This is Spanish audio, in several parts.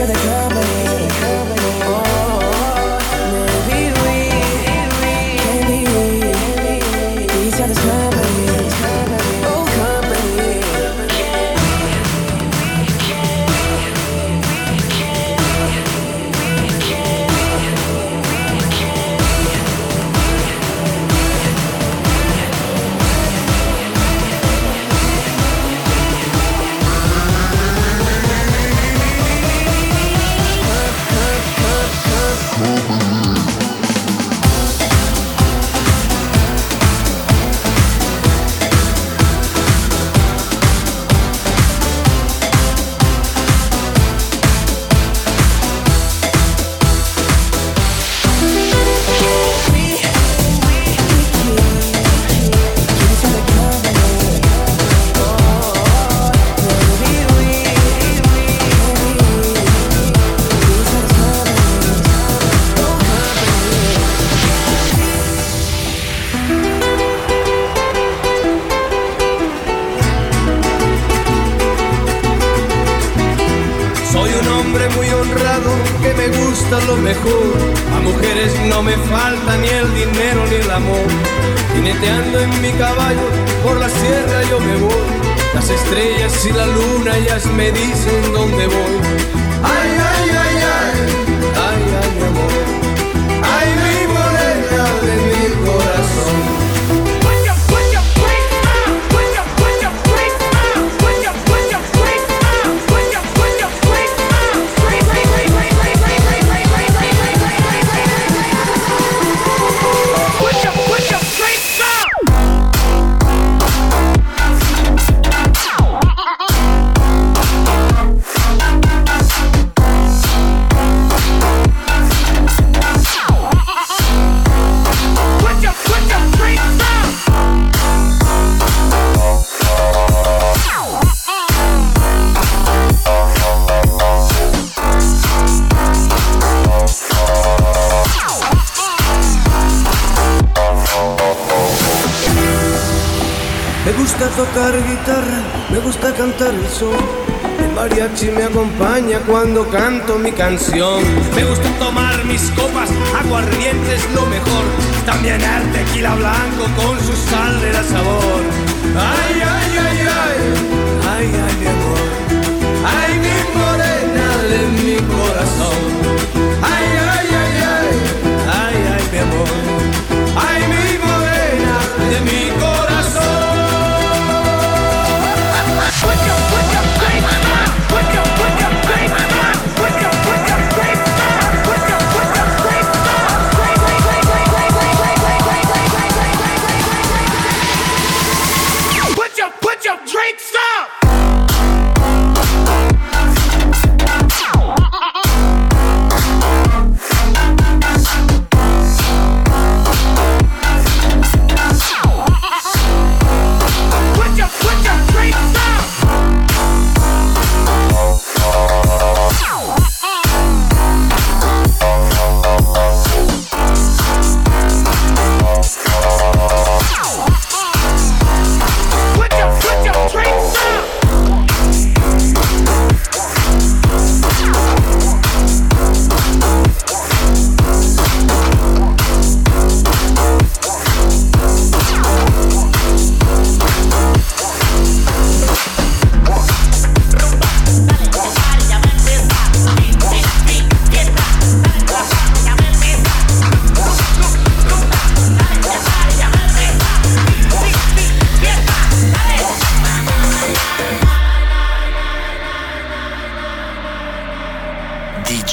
to the cover me dicen dónde voy. Tocar guitarra, me gusta cantar el sol. El mariachi me acompaña cuando canto mi canción. Me gusta tomar mis copas, aguardiente es lo mejor. También el tequila blanco con su sal de la sabor. Ay, ay, ay, ay, ay, ay, mi amor. Ay, mi morena de mi corazón. Ay, ay, ay, ay, ay, ay, mi amor. Ay, mi morena de mi corazón.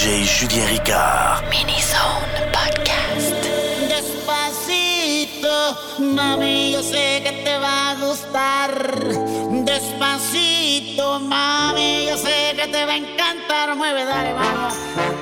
DJ Julien Ricard. Mini Zone Podcast. Despacito, mami, yo sé que te va a gustar. Despacito, mami, yo sé que te va a encantar. Mueve, dale, vamos.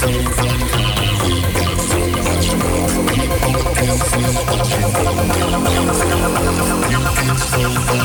Thank you.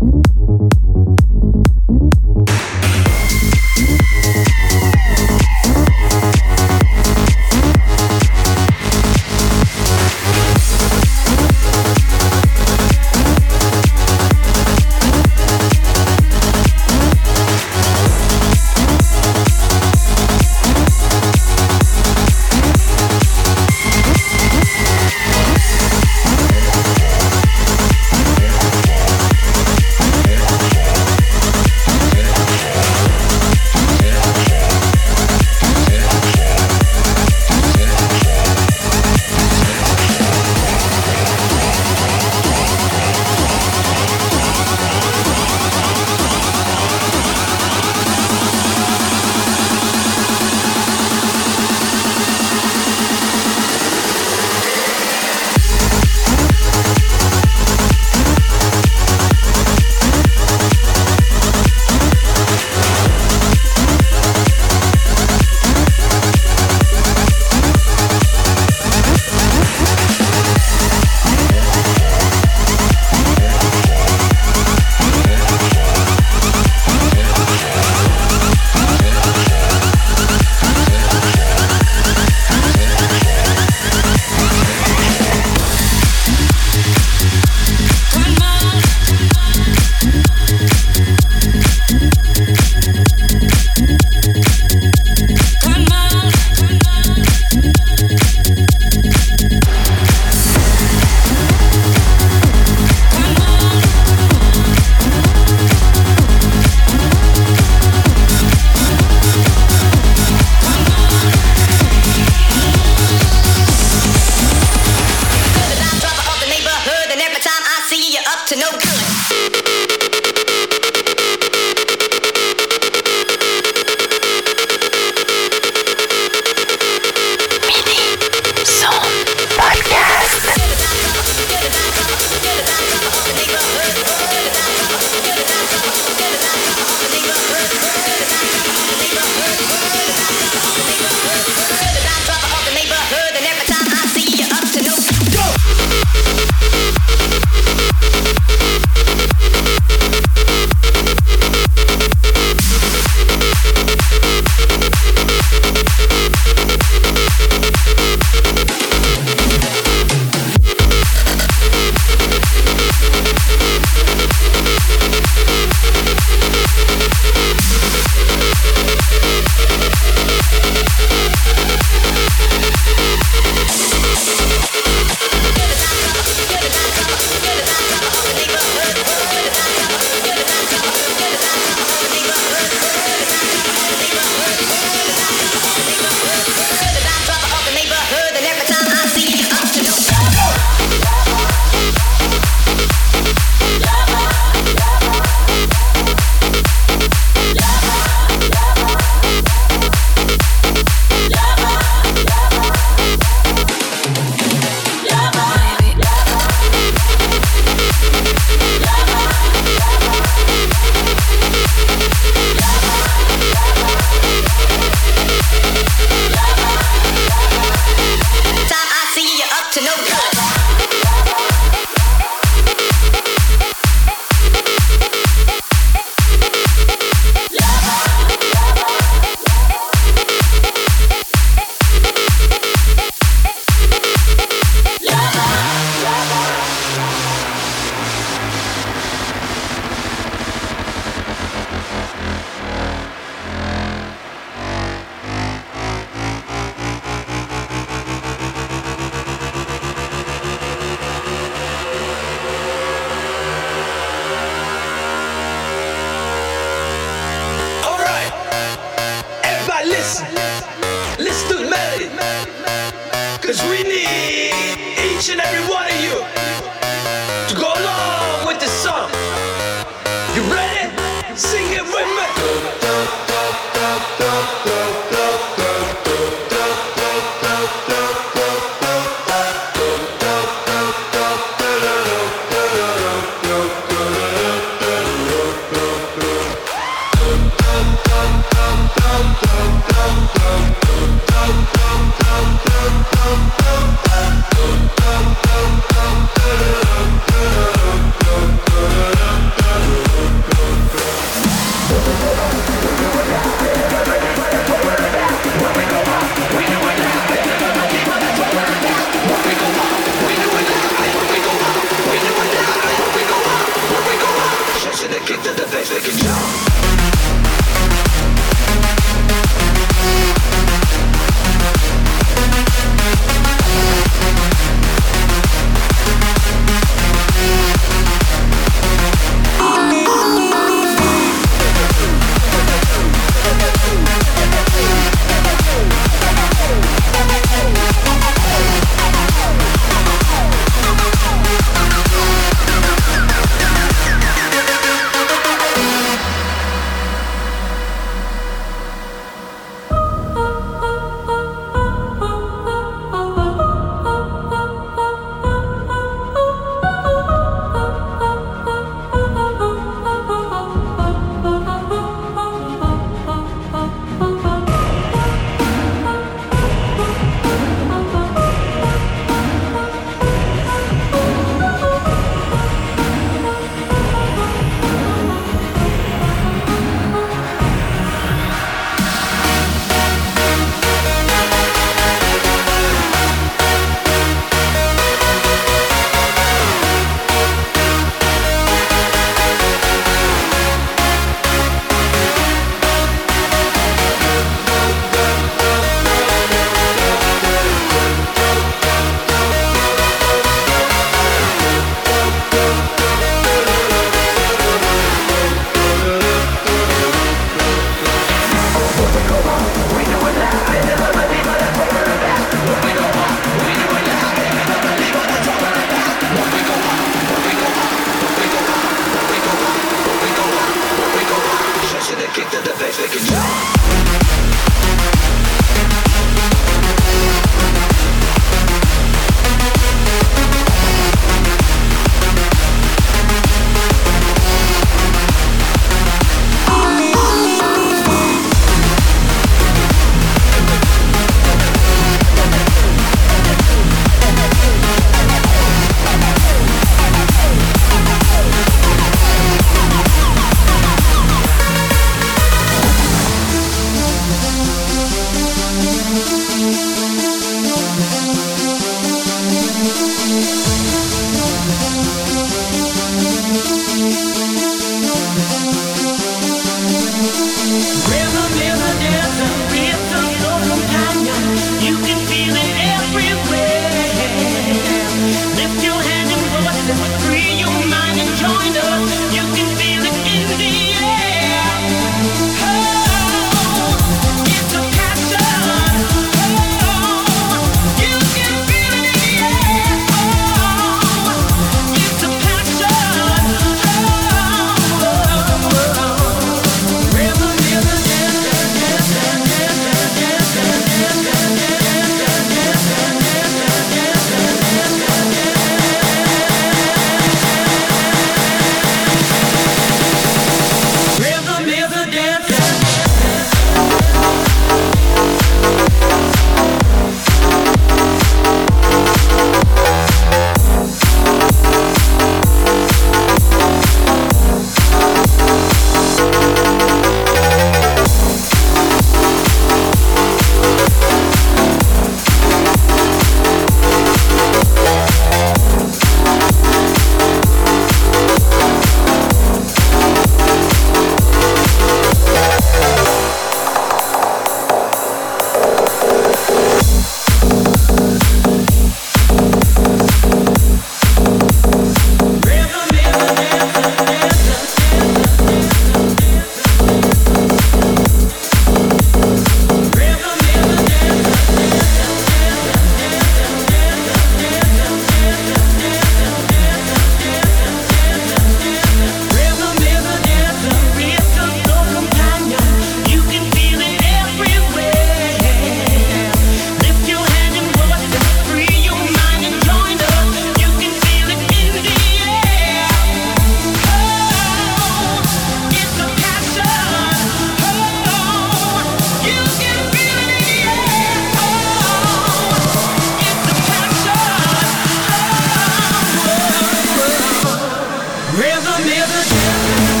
Rhythm is a